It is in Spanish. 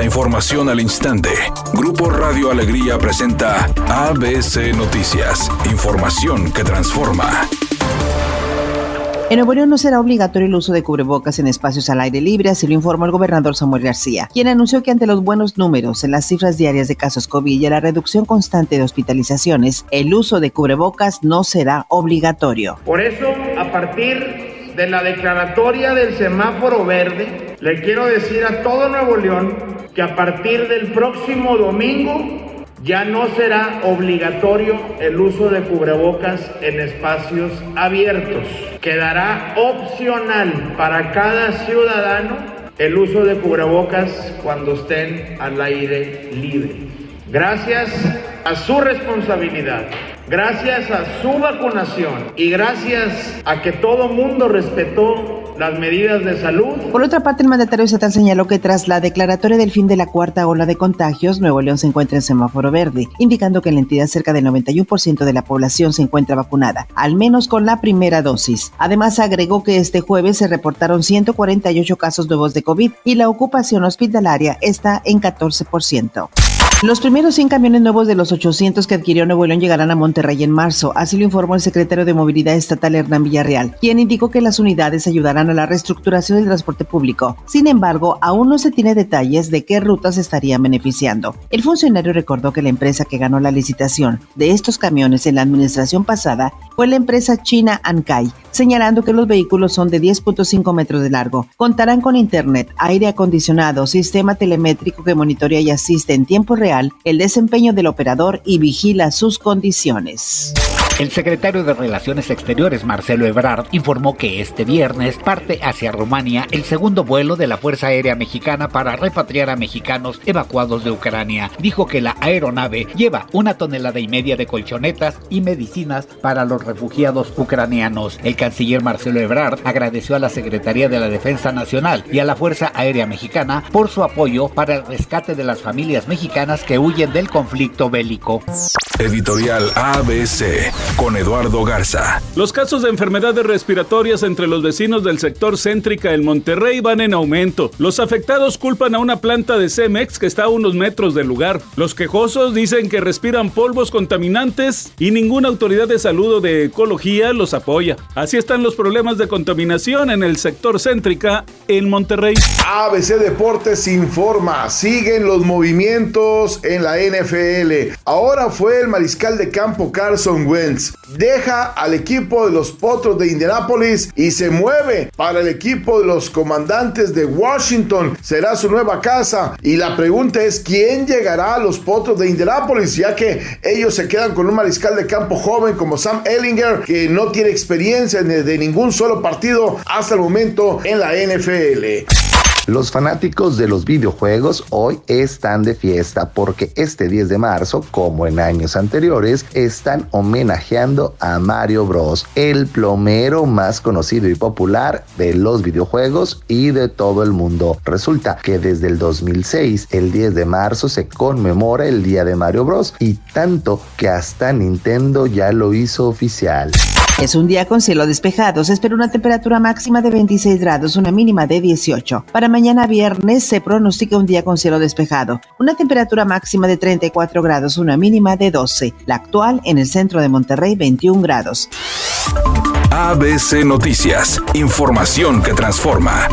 La información al instante. Grupo Radio Alegría presenta ABC Noticias. Información que transforma. En Nuevo León no será obligatorio el uso de cubrebocas en espacios al aire libre, así lo informó el gobernador Samuel García, quien anunció que ante los buenos números en las cifras diarias de casos COVID y la reducción constante de hospitalizaciones, el uso de cubrebocas no será obligatorio. Por eso, a partir de la declaratoria del semáforo verde, le quiero decir a todo Nuevo León que a partir del próximo domingo ya no será obligatorio el uso de cubrebocas en espacios abiertos. Quedará opcional para cada ciudadano el uso de cubrebocas cuando estén al aire libre. Gracias a su responsabilidad, gracias a su vacunación y gracias a que todo mundo respetó las medidas de salud. Por otra parte, el mandatario estatal señaló que tras la declaratoria del fin de la cuarta ola de contagios, Nuevo León se encuentra en semáforo verde, indicando que en la entidad cerca del 91% de la población se encuentra vacunada, al menos con la primera dosis. Además, agregó que este jueves se reportaron 148 casos nuevos de COVID y la ocupación hospitalaria está en 14%. Los primeros 100 camiones nuevos de los 800 que adquirió Nuevo León llegarán a Monterrey en marzo, así lo informó el secretario de Movilidad Estatal Hernán Villarreal, quien indicó que las unidades ayudarán a la reestructuración del transporte público. Sin embargo, aún no se tiene detalles de qué rutas estarían beneficiando. El funcionario recordó que la empresa que ganó la licitación de estos camiones en la administración pasada fue la empresa china Ankai, señalando que los vehículos son de 10.5 metros de largo. Contarán con internet, aire acondicionado, sistema telemétrico que monitorea y asiste en tiempo real el desempeño del operador y vigila sus condiciones. El secretario de Relaciones Exteriores, Marcelo Ebrard, informó que este viernes parte hacia Rumania el segundo vuelo de la Fuerza Aérea Mexicana para repatriar a mexicanos evacuados de Ucrania. Dijo que la aeronave lleva una tonelada y media de colchonetas y medicinas para los refugiados ucranianos. El canciller Marcelo Ebrard agradeció a la Secretaría de la Defensa Nacional y a la Fuerza Aérea Mexicana por su apoyo para el rescate de las familias mexicanas que huyen del conflicto bélico. Editorial ABC con Eduardo Garza. Los casos de enfermedades respiratorias entre los vecinos del sector céntrica en Monterrey van en aumento. Los afectados culpan a una planta de Cemex que está a unos metros del lugar. Los quejosos dicen que respiran polvos contaminantes y ninguna autoridad de salud o de ecología los apoya. Así están los problemas de contaminación en el sector céntrica en Monterrey. ABC Deportes informa, siguen los movimientos en la NFL. Ahora fue el mariscal de campo Carson Wentz. Deja al equipo de los Potros de Indianápolis y se mueve para el equipo de los comandantes de Washington. Será su nueva casa. Y la pregunta es: ¿quién llegará a los Potros de Indianápolis? Ya que ellos se quedan con un mariscal de campo joven como Sam Ellinger, que no tiene experiencia de ningún solo partido hasta el momento en la NFL. Los fanáticos de los videojuegos hoy están de fiesta porque este 10 de marzo, como en años anteriores, están homenajeando a Mario Bros, el plomero más conocido y popular de los videojuegos y de todo el mundo. Resulta que desde el 2006, el 10 de marzo, se conmemora el Día de Mario Bros y tanto que hasta Nintendo ya lo hizo oficial. Es un día con cielo despejado. Se espera una temperatura máxima de 26 grados, una mínima de 18. Para mañana viernes se pronostica un día con cielo despejado. Una temperatura máxima de 34 grados, una mínima de 12. La actual en el centro de Monterrey, 21 grados. ABC Noticias. Información que transforma.